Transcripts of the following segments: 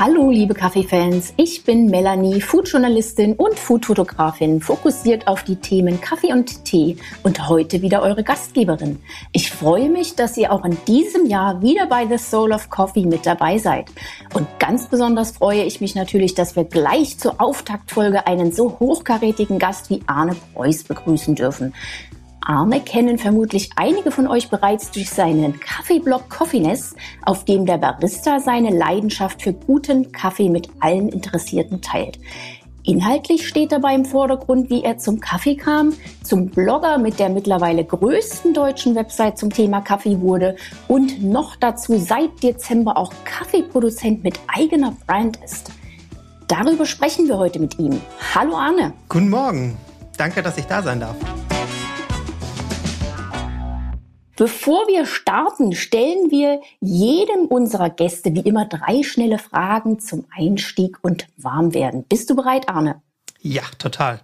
Hallo liebe Kaffeefans, ich bin Melanie, Foodjournalistin und Foodfotografin, fokussiert auf die Themen Kaffee und Tee und heute wieder eure Gastgeberin. Ich freue mich, dass ihr auch in diesem Jahr wieder bei The Soul of Coffee mit dabei seid. Und ganz besonders freue ich mich natürlich, dass wir gleich zur Auftaktfolge einen so hochkarätigen Gast wie Arne Preuß begrüßen dürfen. Arne kennen vermutlich einige von euch bereits durch seinen Kaffeeblog Coffeeness, auf dem der Barista seine Leidenschaft für guten Kaffee mit allen Interessierten teilt. Inhaltlich steht dabei im Vordergrund, wie er zum Kaffee kam, zum Blogger mit der mittlerweile größten deutschen Website zum Thema Kaffee wurde und noch dazu seit Dezember auch Kaffeeproduzent mit eigener Brand ist. Darüber sprechen wir heute mit ihm. Hallo Arne. Guten Morgen. Danke, dass ich da sein darf. Bevor wir starten, stellen wir jedem unserer Gäste wie immer drei schnelle Fragen zum Einstieg und Warmwerden. Bist du bereit, Arne? Ja, total.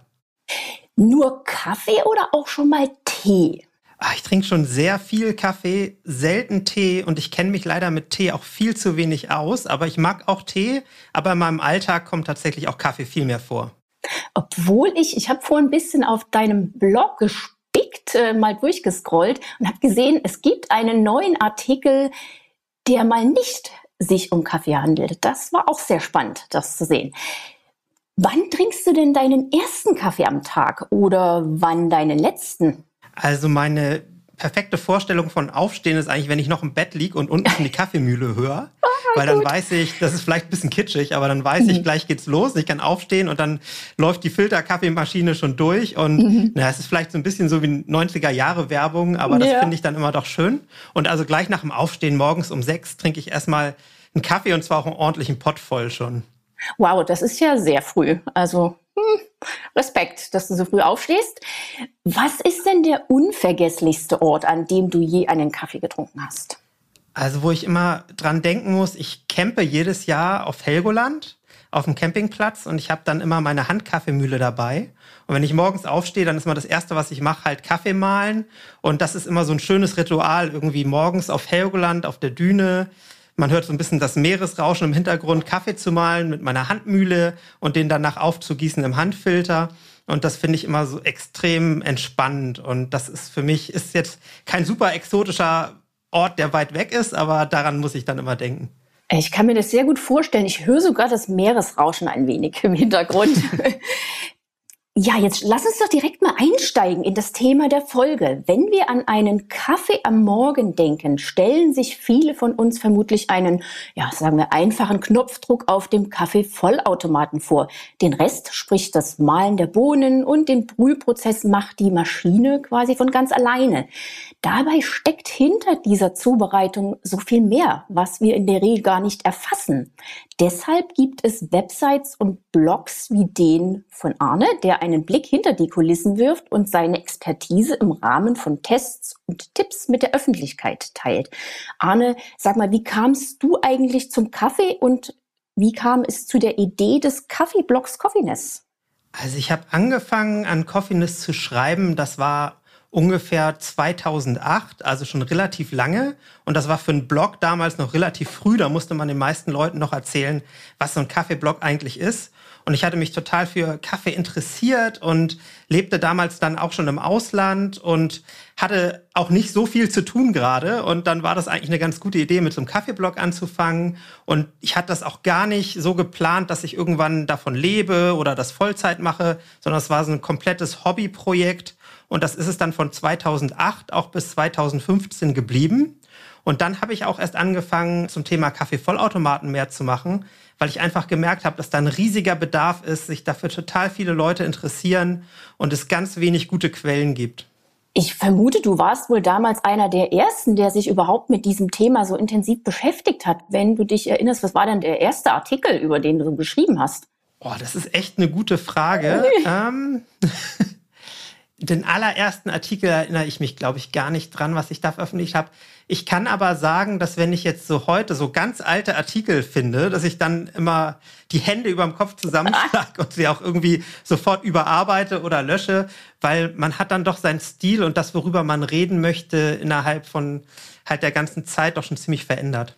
Nur Kaffee oder auch schon mal Tee? Ah, ich trinke schon sehr viel Kaffee, selten Tee und ich kenne mich leider mit Tee auch viel zu wenig aus. Aber ich mag auch Tee, aber in meinem Alltag kommt tatsächlich auch Kaffee viel mehr vor. Obwohl ich, ich habe vor ein bisschen auf deinem Blog gesprochen geschickt äh, mal durchgescrollt und habe gesehen, es gibt einen neuen Artikel, der mal nicht sich um Kaffee handelt. Das war auch sehr spannend, das zu sehen. Wann trinkst du denn deinen ersten Kaffee am Tag oder wann deinen letzten? Also meine perfekte Vorstellung von Aufstehen ist eigentlich, wenn ich noch im Bett liege und unten die Kaffeemühle höre. Oh, weil dann gut. weiß ich, das ist vielleicht ein bisschen kitschig, aber dann weiß mhm. ich, gleich geht's los. Ich kann aufstehen und dann läuft die Filterkaffeemaschine schon durch. Und mhm. na, es ist vielleicht so ein bisschen so wie 90er Jahre Werbung, aber das ja. finde ich dann immer doch schön. Und also gleich nach dem Aufstehen morgens um sechs trinke ich erstmal einen Kaffee und zwar auch einen ordentlichen Pott voll schon. Wow, das ist ja sehr früh. Also hm, Respekt, dass du so früh aufstehst. Was ist denn der unvergesslichste Ort, an dem du je einen Kaffee getrunken hast? Also, wo ich immer dran denken muss, ich campe jedes Jahr auf Helgoland auf dem Campingplatz und ich habe dann immer meine Handkaffeemühle dabei. Und wenn ich morgens aufstehe, dann ist immer das Erste, was ich mache, halt Kaffee mahlen. Und das ist immer so ein schönes Ritual, irgendwie morgens auf Helgoland, auf der Düne, man hört so ein bisschen das Meeresrauschen im Hintergrund, Kaffee zu malen mit meiner Handmühle und den danach aufzugießen im Handfilter. Und das finde ich immer so extrem entspannend. Und das ist für mich, ist jetzt kein super exotischer Ort, der weit weg ist, aber daran muss ich dann immer denken. Ich kann mir das sehr gut vorstellen. Ich höre sogar das Meeresrauschen ein wenig im Hintergrund. Ja, jetzt lass uns doch direkt mal einsteigen in das Thema der Folge. Wenn wir an einen Kaffee am Morgen denken, stellen sich viele von uns vermutlich einen, ja, sagen wir, einfachen Knopfdruck auf dem Kaffee-Vollautomaten vor. Den Rest, sprich das Mahlen der Bohnen und den Brühprozess macht die Maschine quasi von ganz alleine. Dabei steckt hinter dieser Zubereitung so viel mehr, was wir in der Regel gar nicht erfassen. Deshalb gibt es Websites und Blogs wie den von Arne, der einen Blick hinter die Kulissen wirft und seine Expertise im Rahmen von Tests und Tipps mit der Öffentlichkeit teilt. Arne, sag mal, wie kamst du eigentlich zum Kaffee und wie kam es zu der Idee des Kaffeeblogs Coffeeness? Also ich habe angefangen an Coffeeness zu schreiben, das war ungefähr 2008, also schon relativ lange. Und das war für einen Blog damals noch relativ früh. Da musste man den meisten Leuten noch erzählen, was so ein Kaffeeblog eigentlich ist. Und ich hatte mich total für Kaffee interessiert und lebte damals dann auch schon im Ausland und hatte auch nicht so viel zu tun gerade. Und dann war das eigentlich eine ganz gute Idee, mit so einem Kaffeeblog anzufangen. Und ich hatte das auch gar nicht so geplant, dass ich irgendwann davon lebe oder das Vollzeit mache, sondern es war so ein komplettes Hobbyprojekt. Und das ist es dann von 2008 auch bis 2015 geblieben. Und dann habe ich auch erst angefangen, zum Thema Kaffeevollautomaten mehr zu machen, weil ich einfach gemerkt habe, dass da ein riesiger Bedarf ist, sich dafür total viele Leute interessieren und es ganz wenig gute Quellen gibt. Ich vermute, du warst wohl damals einer der ersten, der sich überhaupt mit diesem Thema so intensiv beschäftigt hat. Wenn du dich erinnerst, was war denn der erste Artikel, über den du geschrieben hast? Oh, das ist echt eine gute Frage. ähm, den allerersten Artikel erinnere ich mich, glaube ich, gar nicht dran, was ich da veröffentlicht habe. Ich kann aber sagen, dass wenn ich jetzt so heute so ganz alte Artikel finde, dass ich dann immer die Hände über dem Kopf zusammenschlage und sie auch irgendwie sofort überarbeite oder lösche, weil man hat dann doch seinen Stil und das, worüber man reden möchte, innerhalb von halt der ganzen Zeit doch schon ziemlich verändert.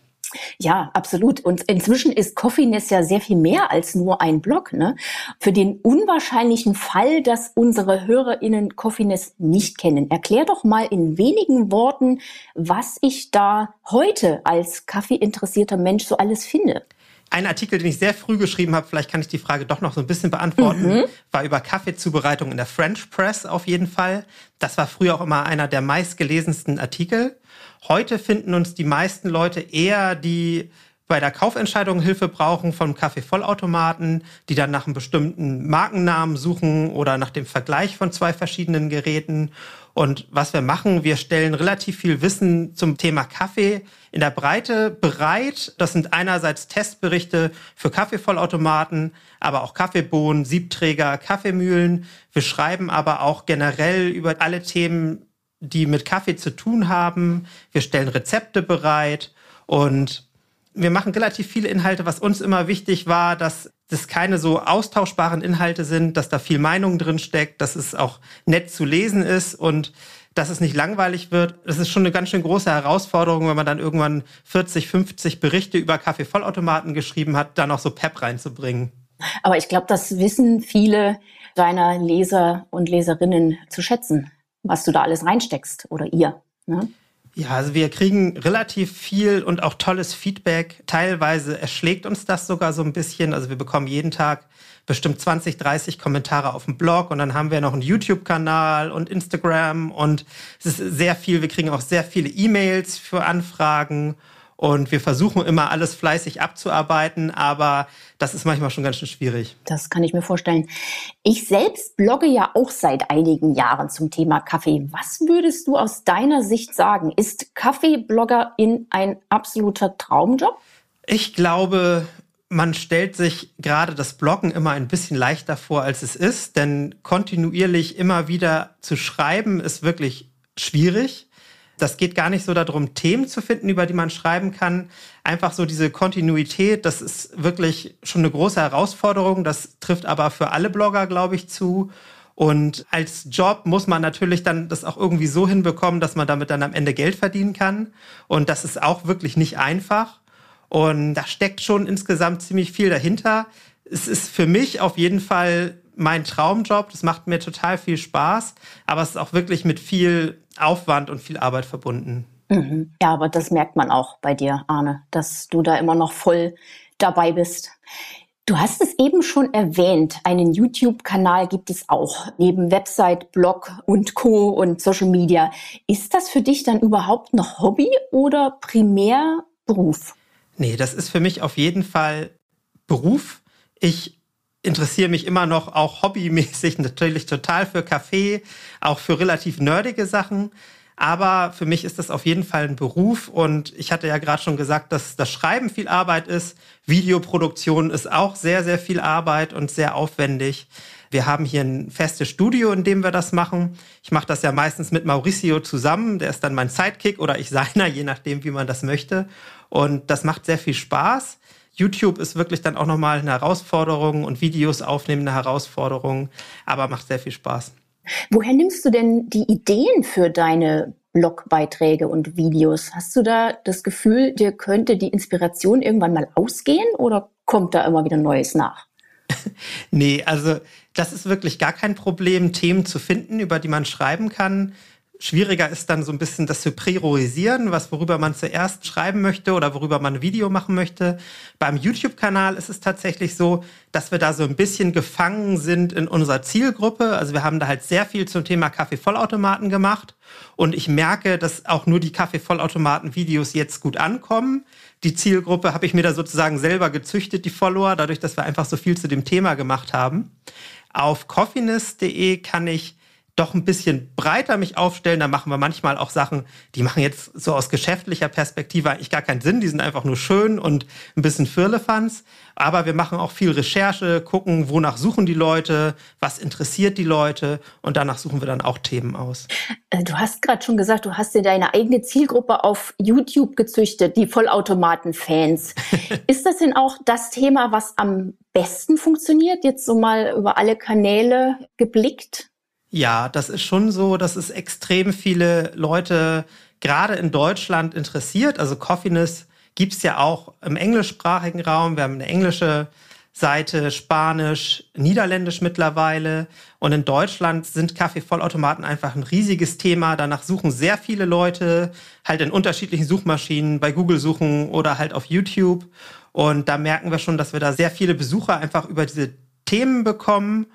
Ja, absolut. Und inzwischen ist Coffeeness ja sehr viel mehr als nur ein Blog. Ne? Für den unwahrscheinlichen Fall, dass unsere HörerInnen Coffeeness nicht kennen, erklär doch mal in wenigen Worten, was ich da heute als kaffeeinteressierter Mensch so alles finde. Ein Artikel, den ich sehr früh geschrieben habe, vielleicht kann ich die Frage doch noch so ein bisschen beantworten, mhm. war über Kaffeezubereitung in der French Press auf jeden Fall. Das war früher auch immer einer der meistgelesensten Artikel. Heute finden uns die meisten Leute eher, die bei der Kaufentscheidung Hilfe brauchen vom Kaffeevollautomaten, die dann nach einem bestimmten Markennamen suchen oder nach dem Vergleich von zwei verschiedenen Geräten. Und was wir machen, wir stellen relativ viel Wissen zum Thema Kaffee in der Breite bereit. Das sind einerseits Testberichte für Kaffeevollautomaten, aber auch Kaffeebohnen, Siebträger, Kaffeemühlen. Wir schreiben aber auch generell über alle Themen die mit Kaffee zu tun haben. Wir stellen Rezepte bereit und wir machen relativ viele Inhalte, was uns immer wichtig war, dass das keine so austauschbaren Inhalte sind, dass da viel Meinung drin steckt, dass es auch nett zu lesen ist und dass es nicht langweilig wird. Das ist schon eine ganz schön große Herausforderung, wenn man dann irgendwann 40, 50 Berichte über Kaffeevollautomaten geschrieben hat, da noch so Pep reinzubringen. Aber ich glaube, das wissen viele deiner Leser und Leserinnen zu schätzen was du da alles reinsteckst oder ihr. Ne? Ja, also wir kriegen relativ viel und auch tolles Feedback. Teilweise erschlägt uns das sogar so ein bisschen. Also wir bekommen jeden Tag bestimmt 20, 30 Kommentare auf dem Blog und dann haben wir noch einen YouTube-Kanal und Instagram und es ist sehr viel. Wir kriegen auch sehr viele E-Mails für Anfragen und wir versuchen immer alles fleißig abzuarbeiten, aber das ist manchmal schon ganz schön schwierig. Das kann ich mir vorstellen. Ich selbst blogge ja auch seit einigen Jahren zum Thema Kaffee. Was würdest du aus deiner Sicht sagen? Ist Kaffeeblogger in ein absoluter Traumjob? Ich glaube, man stellt sich gerade das Bloggen immer ein bisschen leichter vor, als es ist, denn kontinuierlich immer wieder zu schreiben ist wirklich schwierig. Das geht gar nicht so darum, Themen zu finden, über die man schreiben kann. Einfach so diese Kontinuität, das ist wirklich schon eine große Herausforderung. Das trifft aber für alle Blogger, glaube ich, zu. Und als Job muss man natürlich dann das auch irgendwie so hinbekommen, dass man damit dann am Ende Geld verdienen kann. Und das ist auch wirklich nicht einfach. Und da steckt schon insgesamt ziemlich viel dahinter. Es ist für mich auf jeden Fall mein Traumjob. Das macht mir total viel Spaß, aber es ist auch wirklich mit viel Aufwand und viel Arbeit verbunden. Mhm. Ja, aber das merkt man auch bei dir, Arne, dass du da immer noch voll dabei bist. Du hast es eben schon erwähnt, einen YouTube-Kanal gibt es auch, neben Website, Blog und Co. und Social Media. Ist das für dich dann überhaupt noch Hobby oder primär Beruf? Nee, das ist für mich auf jeden Fall Beruf. Ich interessiere mich immer noch auch hobbymäßig natürlich total für Kaffee, auch für relativ nerdige Sachen. Aber für mich ist das auf jeden Fall ein Beruf und ich hatte ja gerade schon gesagt, dass das Schreiben viel Arbeit ist. Videoproduktion ist auch sehr, sehr viel Arbeit und sehr aufwendig. Wir haben hier ein festes Studio, in dem wir das machen. Ich mache das ja meistens mit Mauricio zusammen. Der ist dann mein Sidekick oder ich seiner, je nachdem, wie man das möchte. Und das macht sehr viel Spaß. YouTube ist wirklich dann auch nochmal eine Herausforderung und Videos aufnehmen eine Herausforderung, aber macht sehr viel Spaß. Woher nimmst du denn die Ideen für deine Blogbeiträge und Videos? Hast du da das Gefühl, dir könnte die Inspiration irgendwann mal ausgehen oder kommt da immer wieder Neues nach? nee, also das ist wirklich gar kein Problem, Themen zu finden, über die man schreiben kann. Schwieriger ist dann so ein bisschen das zu priorisieren, was worüber man zuerst schreiben möchte oder worüber man ein Video machen möchte. Beim YouTube-Kanal ist es tatsächlich so, dass wir da so ein bisschen gefangen sind in unserer Zielgruppe. Also wir haben da halt sehr viel zum Thema Kaffeevollautomaten gemacht und ich merke, dass auch nur die Kaffeevollautomaten-Videos jetzt gut ankommen. Die Zielgruppe habe ich mir da sozusagen selber gezüchtet, die Follower, dadurch, dass wir einfach so viel zu dem Thema gemacht haben. Auf coffeeness.de kann ich doch ein bisschen breiter mich aufstellen. Da machen wir manchmal auch Sachen, die machen jetzt so aus geschäftlicher Perspektive eigentlich gar keinen Sinn. Die sind einfach nur schön und ein bisschen Firlefanz. Aber wir machen auch viel Recherche, gucken, wonach suchen die Leute, was interessiert die Leute und danach suchen wir dann auch Themen aus. Äh, du hast gerade schon gesagt, du hast dir deine eigene Zielgruppe auf YouTube gezüchtet, die Vollautomaten-Fans. Ist das denn auch das Thema, was am besten funktioniert, jetzt so mal über alle Kanäle geblickt? Ja, das ist schon so, dass es extrem viele Leute gerade in Deutschland interessiert. Also Coffiness gibt es ja auch im englischsprachigen Raum. Wir haben eine englische Seite, Spanisch, Niederländisch mittlerweile. Und in Deutschland sind Kaffeevollautomaten einfach ein riesiges Thema. Danach suchen sehr viele Leute halt in unterschiedlichen Suchmaschinen, bei Google suchen oder halt auf YouTube. Und da merken wir schon, dass wir da sehr viele Besucher einfach über diese Themen bekommen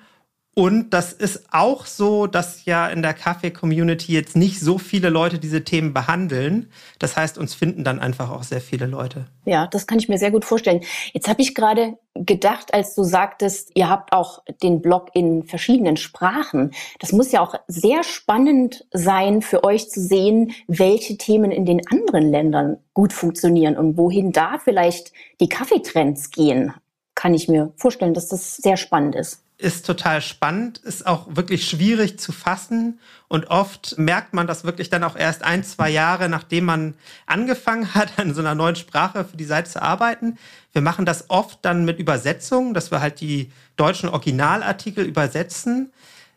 und das ist auch so, dass ja in der Kaffee-Community jetzt nicht so viele Leute diese Themen behandeln. Das heißt, uns finden dann einfach auch sehr viele Leute. Ja, das kann ich mir sehr gut vorstellen. Jetzt habe ich gerade gedacht, als du sagtest, ihr habt auch den Blog in verschiedenen Sprachen. Das muss ja auch sehr spannend sein für euch zu sehen, welche Themen in den anderen Ländern gut funktionieren und wohin da vielleicht die Kaffeetrends gehen. Kann ich mir vorstellen, dass das sehr spannend ist ist total spannend, ist auch wirklich schwierig zu fassen und oft merkt man das wirklich dann auch erst ein, zwei Jahre, nachdem man angefangen hat, an so einer neuen Sprache für die Seite zu arbeiten. Wir machen das oft dann mit Übersetzungen, dass wir halt die deutschen Originalartikel übersetzen.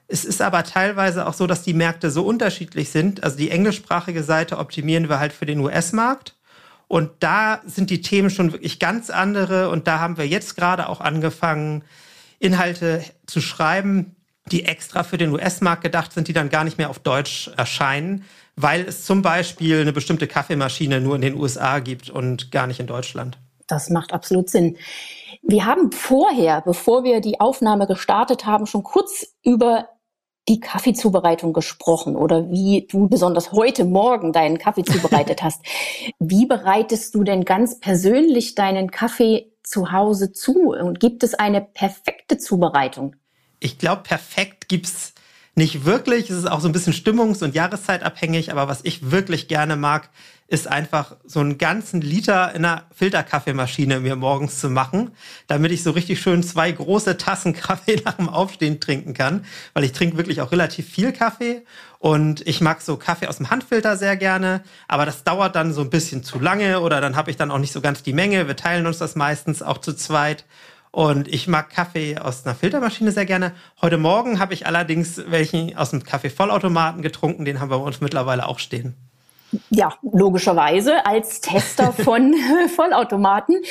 Es ist aber teilweise auch so, dass die Märkte so unterschiedlich sind. Also die englischsprachige Seite optimieren wir halt für den US-Markt. Und da sind die Themen schon wirklich ganz andere. Und da haben wir jetzt gerade auch angefangen, Inhalte zu schreiben, die extra für den US-Markt gedacht sind, die dann gar nicht mehr auf Deutsch erscheinen, weil es zum Beispiel eine bestimmte Kaffeemaschine nur in den USA gibt und gar nicht in Deutschland. Das macht absolut Sinn. Wir haben vorher, bevor wir die Aufnahme gestartet haben, schon kurz über die Kaffeezubereitung gesprochen oder wie du besonders heute Morgen deinen Kaffee zubereitet hast. Wie bereitest du denn ganz persönlich deinen Kaffee zu Hause zu? Und gibt es eine perfekte Zubereitung? Ich glaube, perfekt gibt's nicht wirklich. Es ist auch so ein bisschen stimmungs- und jahreszeitabhängig. Aber was ich wirklich gerne mag, ist einfach so einen ganzen Liter in einer Filterkaffeemaschine mir morgens zu machen, damit ich so richtig schön zwei große Tassen Kaffee nach dem Aufstehen trinken kann, weil ich trinke wirklich auch relativ viel Kaffee und ich mag so Kaffee aus dem Handfilter sehr gerne, aber das dauert dann so ein bisschen zu lange oder dann habe ich dann auch nicht so ganz die Menge. Wir teilen uns das meistens auch zu zweit. Und ich mag Kaffee aus einer Filtermaschine sehr gerne. Heute Morgen habe ich allerdings welchen aus dem Kaffee-Vollautomaten getrunken. Den haben wir bei uns mittlerweile auch stehen. Ja, logischerweise als Tester von Vollautomaten.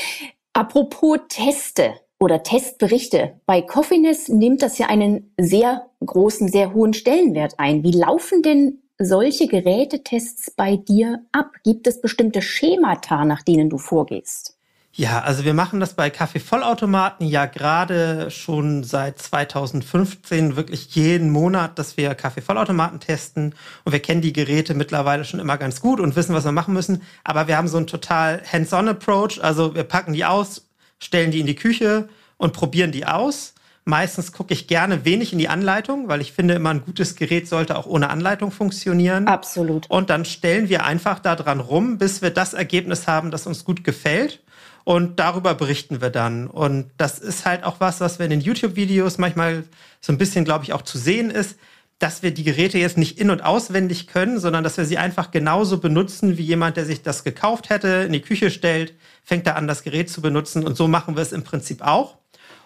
Apropos Teste oder Testberichte. Bei Coffiness nimmt das ja einen sehr großen, sehr hohen Stellenwert ein. Wie laufen denn solche Gerätetests bei dir ab? Gibt es bestimmte Schemata, nach denen du vorgehst? Ja, also wir machen das bei Kaffeevollautomaten ja gerade schon seit 2015 wirklich jeden Monat, dass wir Kaffeevollautomaten testen und wir kennen die Geräte mittlerweile schon immer ganz gut und wissen, was wir machen müssen. Aber wir haben so einen total hands-on-Approach, also wir packen die aus, stellen die in die Küche und probieren die aus. Meistens gucke ich gerne wenig in die Anleitung, weil ich finde immer ein gutes Gerät sollte auch ohne Anleitung funktionieren. Absolut. Und dann stellen wir einfach da dran rum, bis wir das Ergebnis haben, das uns gut gefällt. Und darüber berichten wir dann. Und das ist halt auch was, was wir in den YouTube-Videos manchmal so ein bisschen, glaube ich, auch zu sehen ist, dass wir die Geräte jetzt nicht in- und auswendig können, sondern dass wir sie einfach genauso benutzen, wie jemand, der sich das gekauft hätte, in die Küche stellt, fängt er an, das Gerät zu benutzen. Und so machen wir es im Prinzip auch.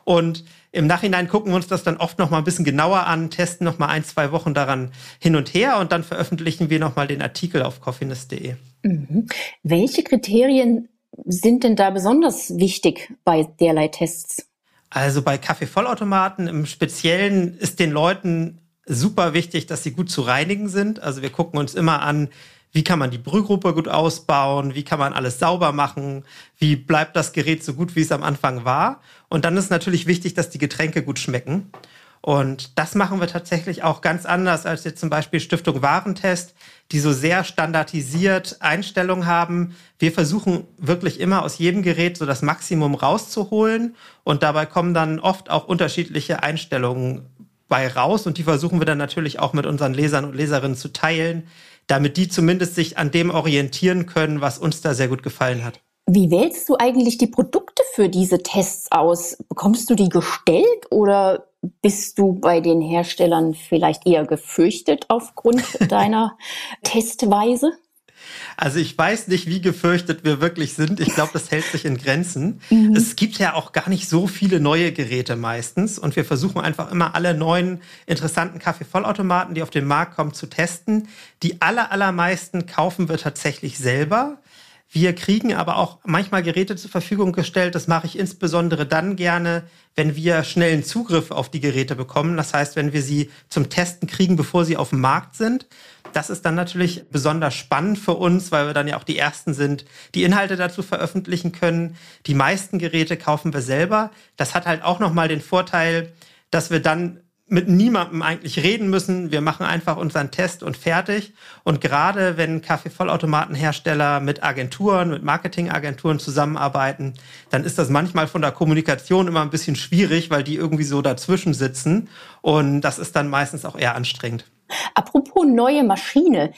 Und im Nachhinein gucken wir uns das dann oft noch mal ein bisschen genauer an, testen noch mal ein, zwei Wochen daran hin und her und dann veröffentlichen wir noch mal den Artikel auf coffeeness.de. Mhm. Welche Kriterien sind denn da besonders wichtig bei derlei Tests? Also bei Kaffeevollautomaten im Speziellen ist den Leuten super wichtig, dass sie gut zu reinigen sind. Also wir gucken uns immer an, wie kann man die Brühgruppe gut ausbauen, wie kann man alles sauber machen, wie bleibt das Gerät so gut, wie es am Anfang war. Und dann ist natürlich wichtig, dass die Getränke gut schmecken. Und das machen wir tatsächlich auch ganz anders als jetzt zum Beispiel Stiftung Warentest, die so sehr standardisiert Einstellungen haben. Wir versuchen wirklich immer aus jedem Gerät so das Maximum rauszuholen und dabei kommen dann oft auch unterschiedliche Einstellungen bei raus und die versuchen wir dann natürlich auch mit unseren Lesern und Leserinnen zu teilen, damit die zumindest sich an dem orientieren können, was uns da sehr gut gefallen hat. Wie wählst du eigentlich die Produkte für diese Tests aus? Bekommst du die gestellt oder bist du bei den Herstellern vielleicht eher gefürchtet aufgrund deiner Testweise? Also ich weiß nicht, wie gefürchtet wir wirklich sind. Ich glaube, das hält sich in Grenzen. Mhm. Es gibt ja auch gar nicht so viele neue Geräte meistens. Und wir versuchen einfach immer alle neuen interessanten Kaffeevollautomaten, die auf den Markt kommen, zu testen. Die aller, allermeisten kaufen wir tatsächlich selber. Wir kriegen aber auch manchmal Geräte zur Verfügung gestellt. Das mache ich insbesondere dann gerne, wenn wir schnellen Zugriff auf die Geräte bekommen. Das heißt, wenn wir sie zum Testen kriegen, bevor sie auf dem Markt sind. Das ist dann natürlich besonders spannend für uns, weil wir dann ja auch die Ersten sind, die Inhalte dazu veröffentlichen können. Die meisten Geräte kaufen wir selber. Das hat halt auch nochmal den Vorteil, dass wir dann mit niemandem eigentlich reden müssen. Wir machen einfach unseren Test und fertig. Und gerade wenn Kaffeevollautomatenhersteller mit Agenturen, mit Marketingagenturen zusammenarbeiten, dann ist das manchmal von der Kommunikation immer ein bisschen schwierig, weil die irgendwie so dazwischen sitzen. Und das ist dann meistens auch eher anstrengend. Apropos neue Maschine.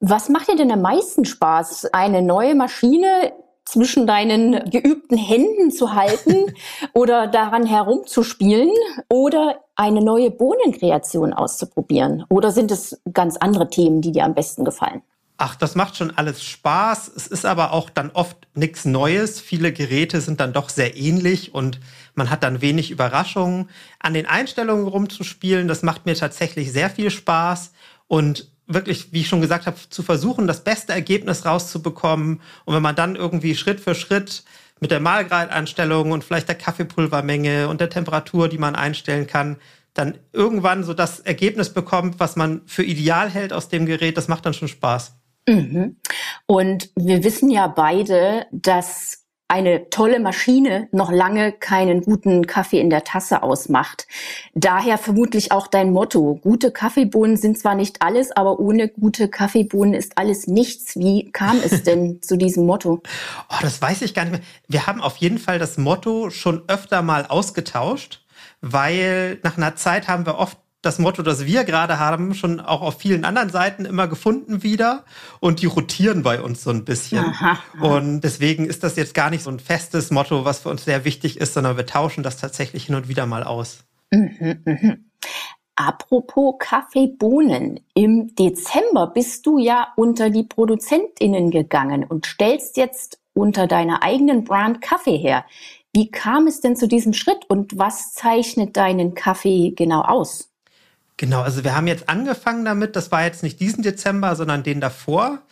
Was macht dir denn am meisten Spaß? Eine neue Maschine zwischen deinen geübten Händen zu halten oder daran herumzuspielen oder eine neue Bohnenkreation auszuprobieren? Oder sind es ganz andere Themen, die dir am besten gefallen? Ach, das macht schon alles Spaß. Es ist aber auch dann oft nichts Neues. Viele Geräte sind dann doch sehr ähnlich und man hat dann wenig Überraschungen. An den Einstellungen rumzuspielen, das macht mir tatsächlich sehr viel Spaß. Und wirklich, wie ich schon gesagt habe, zu versuchen, das beste Ergebnis rauszubekommen. Und wenn man dann irgendwie Schritt für Schritt mit der Mahlgradeinstellung und vielleicht der Kaffeepulvermenge und der Temperatur, die man einstellen kann, dann irgendwann so das Ergebnis bekommt, was man für ideal hält aus dem Gerät, das macht dann schon Spaß. Mhm. Und wir wissen ja beide, dass eine tolle Maschine noch lange keinen guten Kaffee in der Tasse ausmacht. Daher vermutlich auch dein Motto. Gute Kaffeebohnen sind zwar nicht alles, aber ohne gute Kaffeebohnen ist alles nichts. Wie kam es denn zu diesem Motto? Oh, das weiß ich gar nicht mehr. Wir haben auf jeden Fall das Motto schon öfter mal ausgetauscht, weil nach einer Zeit haben wir oft das Motto, das wir gerade haben, schon auch auf vielen anderen Seiten immer gefunden wieder und die rotieren bei uns so ein bisschen. Aha, aha. Und deswegen ist das jetzt gar nicht so ein festes Motto, was für uns sehr wichtig ist, sondern wir tauschen das tatsächlich hin und wieder mal aus. Mhm, mhm. Apropos Kaffeebohnen. Im Dezember bist du ja unter die ProduzentInnen gegangen und stellst jetzt unter deiner eigenen Brand Kaffee her. Wie kam es denn zu diesem Schritt und was zeichnet deinen Kaffee genau aus? Genau, also wir haben jetzt angefangen damit, das war jetzt nicht diesen Dezember, sondern den davor,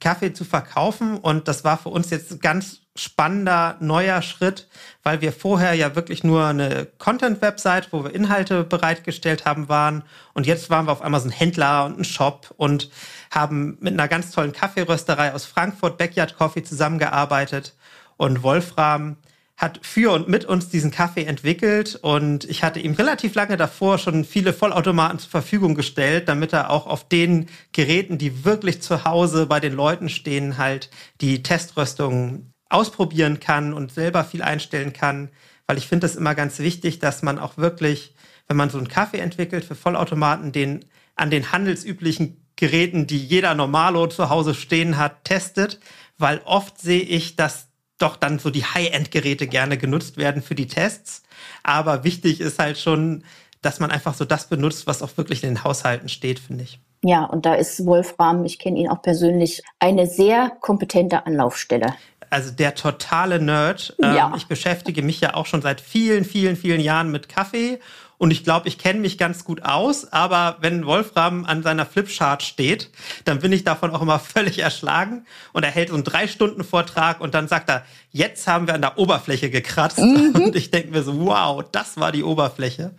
Kaffee zu verkaufen. Und das war für uns jetzt ein ganz spannender neuer Schritt, weil wir vorher ja wirklich nur eine Content-Website, wo wir Inhalte bereitgestellt haben, waren. Und jetzt waren wir auf einmal so ein Händler und ein Shop und haben mit einer ganz tollen Kaffeerösterei aus Frankfurt, Backyard Coffee, zusammengearbeitet. Und Wolfram hat für und mit uns diesen Kaffee entwickelt und ich hatte ihm relativ lange davor schon viele Vollautomaten zur Verfügung gestellt, damit er auch auf den Geräten, die wirklich zu Hause bei den Leuten stehen, halt die Teströstung ausprobieren kann und selber viel einstellen kann, weil ich finde es immer ganz wichtig, dass man auch wirklich, wenn man so einen Kaffee entwickelt für Vollautomaten, den an den handelsüblichen Geräten, die jeder Normalo zu Hause stehen hat, testet, weil oft sehe ich, dass doch dann so die High-End-Geräte gerne genutzt werden für die Tests. Aber wichtig ist halt schon, dass man einfach so das benutzt, was auch wirklich in den Haushalten steht, finde ich. Ja, und da ist Wolfram, ich kenne ihn auch persönlich, eine sehr kompetente Anlaufstelle. Also der totale Nerd. Ja. Ähm, ich beschäftige mich ja auch schon seit vielen, vielen, vielen Jahren mit Kaffee und ich glaube, ich kenne mich ganz gut aus, aber wenn Wolfram an seiner Flipchart steht, dann bin ich davon auch immer völlig erschlagen. Und er hält so einen drei Stunden Vortrag und dann sagt er, jetzt haben wir an der Oberfläche gekratzt. Mhm. Und ich denke mir so, wow, das war die Oberfläche.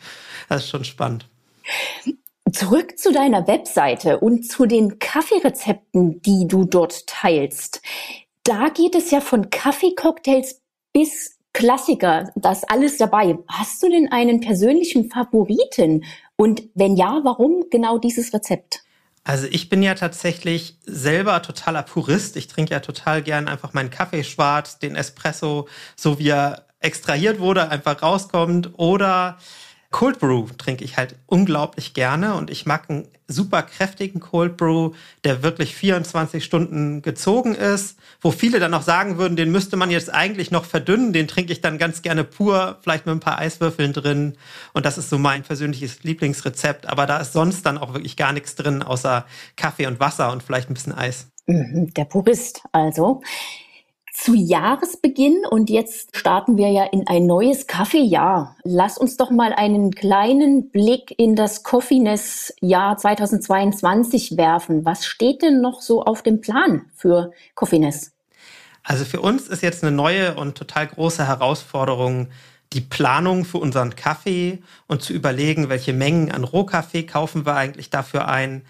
Das ist schon spannend. Zurück zu deiner Webseite und zu den Kaffeerezepten, die du dort teilst. Da geht es ja von Kaffeecocktails bis Klassiker, das alles dabei. Hast du denn einen persönlichen Favoriten? Und wenn ja, warum genau dieses Rezept? Also ich bin ja tatsächlich selber totaler Purist. Ich trinke ja total gern einfach meinen Kaffee schwarz, den Espresso, so wie er extrahiert wurde, einfach rauskommt. Oder Cold Brew trinke ich halt unglaublich gerne und ich mag einen super kräftigen Cold Brew, der wirklich 24 Stunden gezogen ist, wo viele dann auch sagen würden, den müsste man jetzt eigentlich noch verdünnen, den trinke ich dann ganz gerne pur, vielleicht mit ein paar Eiswürfeln drin und das ist so mein persönliches Lieblingsrezept, aber da ist sonst dann auch wirklich gar nichts drin, außer Kaffee und Wasser und vielleicht ein bisschen Eis. Mhm, der Purist also zu Jahresbeginn und jetzt starten wir ja in ein neues Kaffeejahr. Lass uns doch mal einen kleinen Blick in das Coffeeness-Jahr 2022 werfen. Was steht denn noch so auf dem Plan für Coffeeness? Also für uns ist jetzt eine neue und total große Herausforderung die Planung für unseren Kaffee und zu überlegen, welche Mengen an Rohkaffee kaufen wir eigentlich dafür ein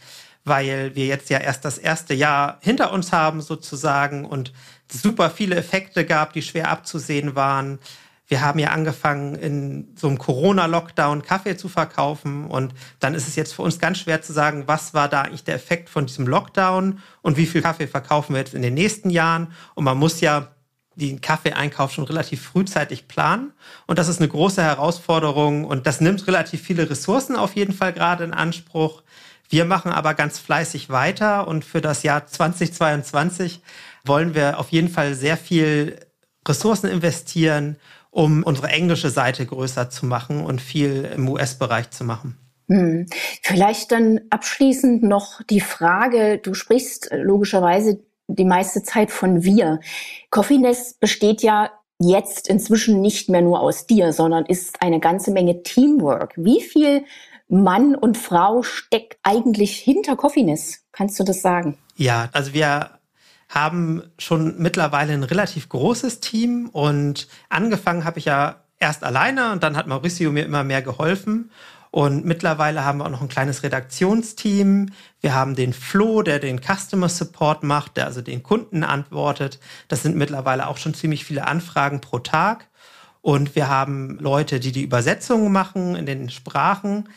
weil wir jetzt ja erst das erste Jahr hinter uns haben sozusagen und super viele Effekte gab, die schwer abzusehen waren. Wir haben ja angefangen, in so einem Corona-Lockdown Kaffee zu verkaufen. Und dann ist es jetzt für uns ganz schwer zu sagen, was war da eigentlich der Effekt von diesem Lockdown und wie viel Kaffee verkaufen wir jetzt in den nächsten Jahren. Und man muss ja den Kaffeeeinkauf schon relativ frühzeitig planen. Und das ist eine große Herausforderung. Und das nimmt relativ viele Ressourcen auf jeden Fall gerade in Anspruch. Wir machen aber ganz fleißig weiter. Und für das Jahr 2022 wollen wir auf jeden Fall sehr viel Ressourcen investieren, um unsere englische Seite größer zu machen und viel im US-Bereich zu machen. Hm. Vielleicht dann abschließend noch die Frage, du sprichst logischerweise die meiste Zeit von wir. Coffeeness besteht ja jetzt inzwischen nicht mehr nur aus dir, sondern ist eine ganze Menge Teamwork. Wie viel Mann und Frau steckt eigentlich hinter Coffeeness? Kannst du das sagen? Ja, also wir haben schon mittlerweile ein relativ großes Team und angefangen habe ich ja erst alleine und dann hat Mauricio mir immer mehr geholfen. Und mittlerweile haben wir auch noch ein kleines Redaktionsteam. Wir haben den Flo, der den Customer Support macht, der also den Kunden antwortet. Das sind mittlerweile auch schon ziemlich viele Anfragen pro Tag. Und wir haben Leute, die die Übersetzungen machen in den Sprachen.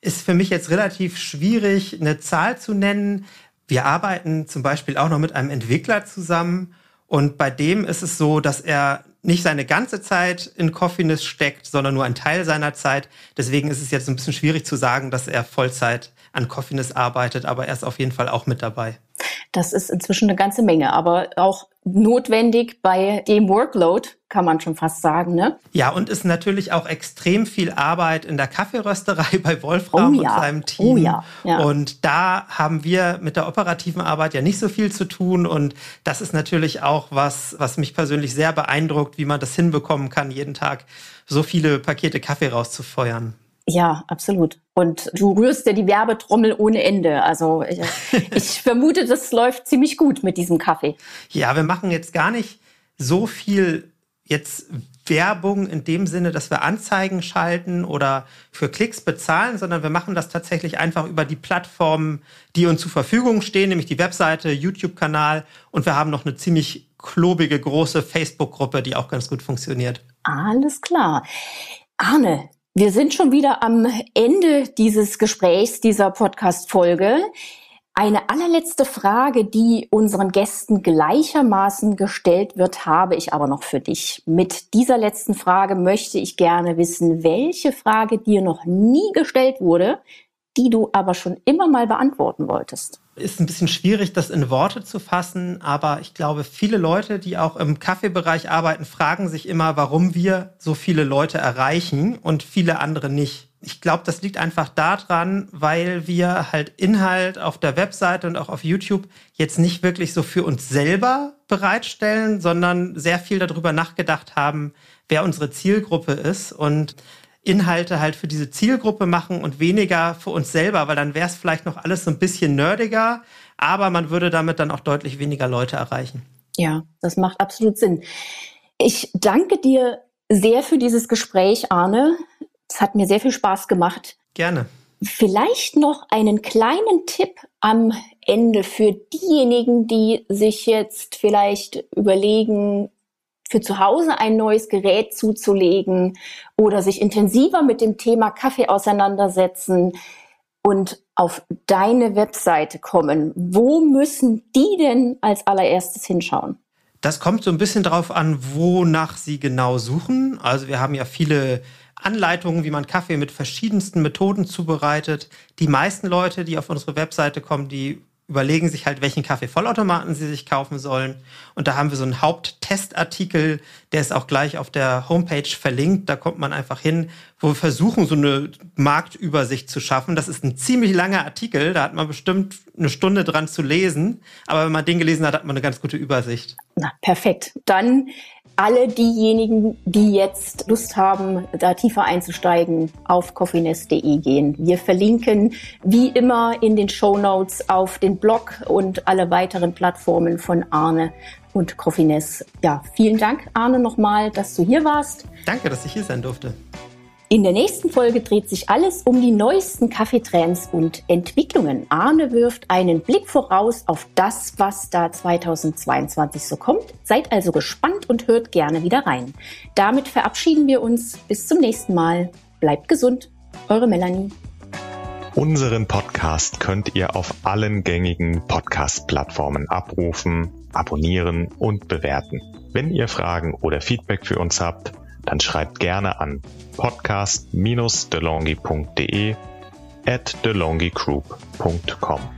Ist für mich jetzt relativ schwierig, eine Zahl zu nennen. Wir arbeiten zum Beispiel auch noch mit einem Entwickler zusammen und bei dem ist es so, dass er nicht seine ganze Zeit in Coffeeness steckt, sondern nur einen Teil seiner Zeit. Deswegen ist es jetzt ein bisschen schwierig zu sagen, dass er Vollzeit an Coffeeness arbeitet, aber er ist auf jeden Fall auch mit dabei. Das ist inzwischen eine ganze Menge, aber auch notwendig bei dem Workload, kann man schon fast sagen, ne? Ja, und ist natürlich auch extrem viel Arbeit in der Kaffeerösterei bei Wolfram oh ja. und seinem Team. Oh ja. ja. Und da haben wir mit der operativen Arbeit ja nicht so viel zu tun. Und das ist natürlich auch was, was mich persönlich sehr beeindruckt, wie man das hinbekommen kann, jeden Tag so viele Pakete Kaffee rauszufeuern. Ja, absolut. Und du rührst ja die Werbetrommel ohne Ende. Also ich, ich vermute, das läuft ziemlich gut mit diesem Kaffee. Ja, wir machen jetzt gar nicht so viel jetzt Werbung in dem Sinne, dass wir Anzeigen schalten oder für Klicks bezahlen, sondern wir machen das tatsächlich einfach über die Plattformen, die uns zur Verfügung stehen, nämlich die Webseite, YouTube-Kanal und wir haben noch eine ziemlich klobige große Facebook-Gruppe, die auch ganz gut funktioniert. Alles klar. Arne, wir sind schon wieder am Ende dieses Gesprächs, dieser Podcast-Folge. Eine allerletzte Frage, die unseren Gästen gleichermaßen gestellt wird, habe ich aber noch für dich. Mit dieser letzten Frage möchte ich gerne wissen, welche Frage dir noch nie gestellt wurde, die du aber schon immer mal beantworten wolltest ist ein bisschen schwierig, das in Worte zu fassen, aber ich glaube, viele Leute, die auch im Kaffeebereich arbeiten, fragen sich immer, warum wir so viele Leute erreichen und viele andere nicht. Ich glaube, das liegt einfach daran, weil wir halt Inhalt auf der Webseite und auch auf YouTube jetzt nicht wirklich so für uns selber bereitstellen, sondern sehr viel darüber nachgedacht haben, wer unsere Zielgruppe ist und Inhalte halt für diese Zielgruppe machen und weniger für uns selber, weil dann wäre es vielleicht noch alles so ein bisschen nerdiger, aber man würde damit dann auch deutlich weniger Leute erreichen. Ja, das macht absolut Sinn. Ich danke dir sehr für dieses Gespräch, Arne. Es hat mir sehr viel Spaß gemacht. Gerne. Vielleicht noch einen kleinen Tipp am Ende für diejenigen, die sich jetzt vielleicht überlegen, für zu Hause ein neues Gerät zuzulegen oder sich intensiver mit dem Thema Kaffee auseinandersetzen und auf deine Webseite kommen, wo müssen die denn als allererstes hinschauen? Das kommt so ein bisschen drauf an, wonach sie genau suchen. Also wir haben ja viele Anleitungen, wie man Kaffee mit verschiedensten Methoden zubereitet. Die meisten Leute, die auf unsere Webseite kommen, die überlegen sich halt, welchen Kaffee-Vollautomaten sie sich kaufen sollen. Und da haben wir so einen Haupttestartikel, der ist auch gleich auf der Homepage verlinkt. Da kommt man einfach hin, wo wir versuchen, so eine Marktübersicht zu schaffen. Das ist ein ziemlich langer Artikel, da hat man bestimmt eine Stunde dran zu lesen. Aber wenn man den gelesen hat, hat man eine ganz gute Übersicht. Na, perfekt. Dann alle diejenigen, die jetzt Lust haben, da tiefer einzusteigen, auf coffeenest.de gehen. Wir verlinken wie immer in den Show Notes auf den Blog und alle weiteren Plattformen von Arne und Coffeenest. Ja, vielen Dank, Arne, nochmal, dass du hier warst. Danke, dass ich hier sein durfte. In der nächsten Folge dreht sich alles um die neuesten Kaffeetrends und Entwicklungen. Arne wirft einen Blick voraus auf das, was da 2022 so kommt. Seid also gespannt und hört gerne wieder rein. Damit verabschieden wir uns. Bis zum nächsten Mal. Bleibt gesund. Eure Melanie. Unseren Podcast könnt ihr auf allen gängigen Podcast-Plattformen abrufen, abonnieren und bewerten. Wenn ihr Fragen oder Feedback für uns habt, dann schreibt gerne an podcast-delongi.de at delongigroup.com.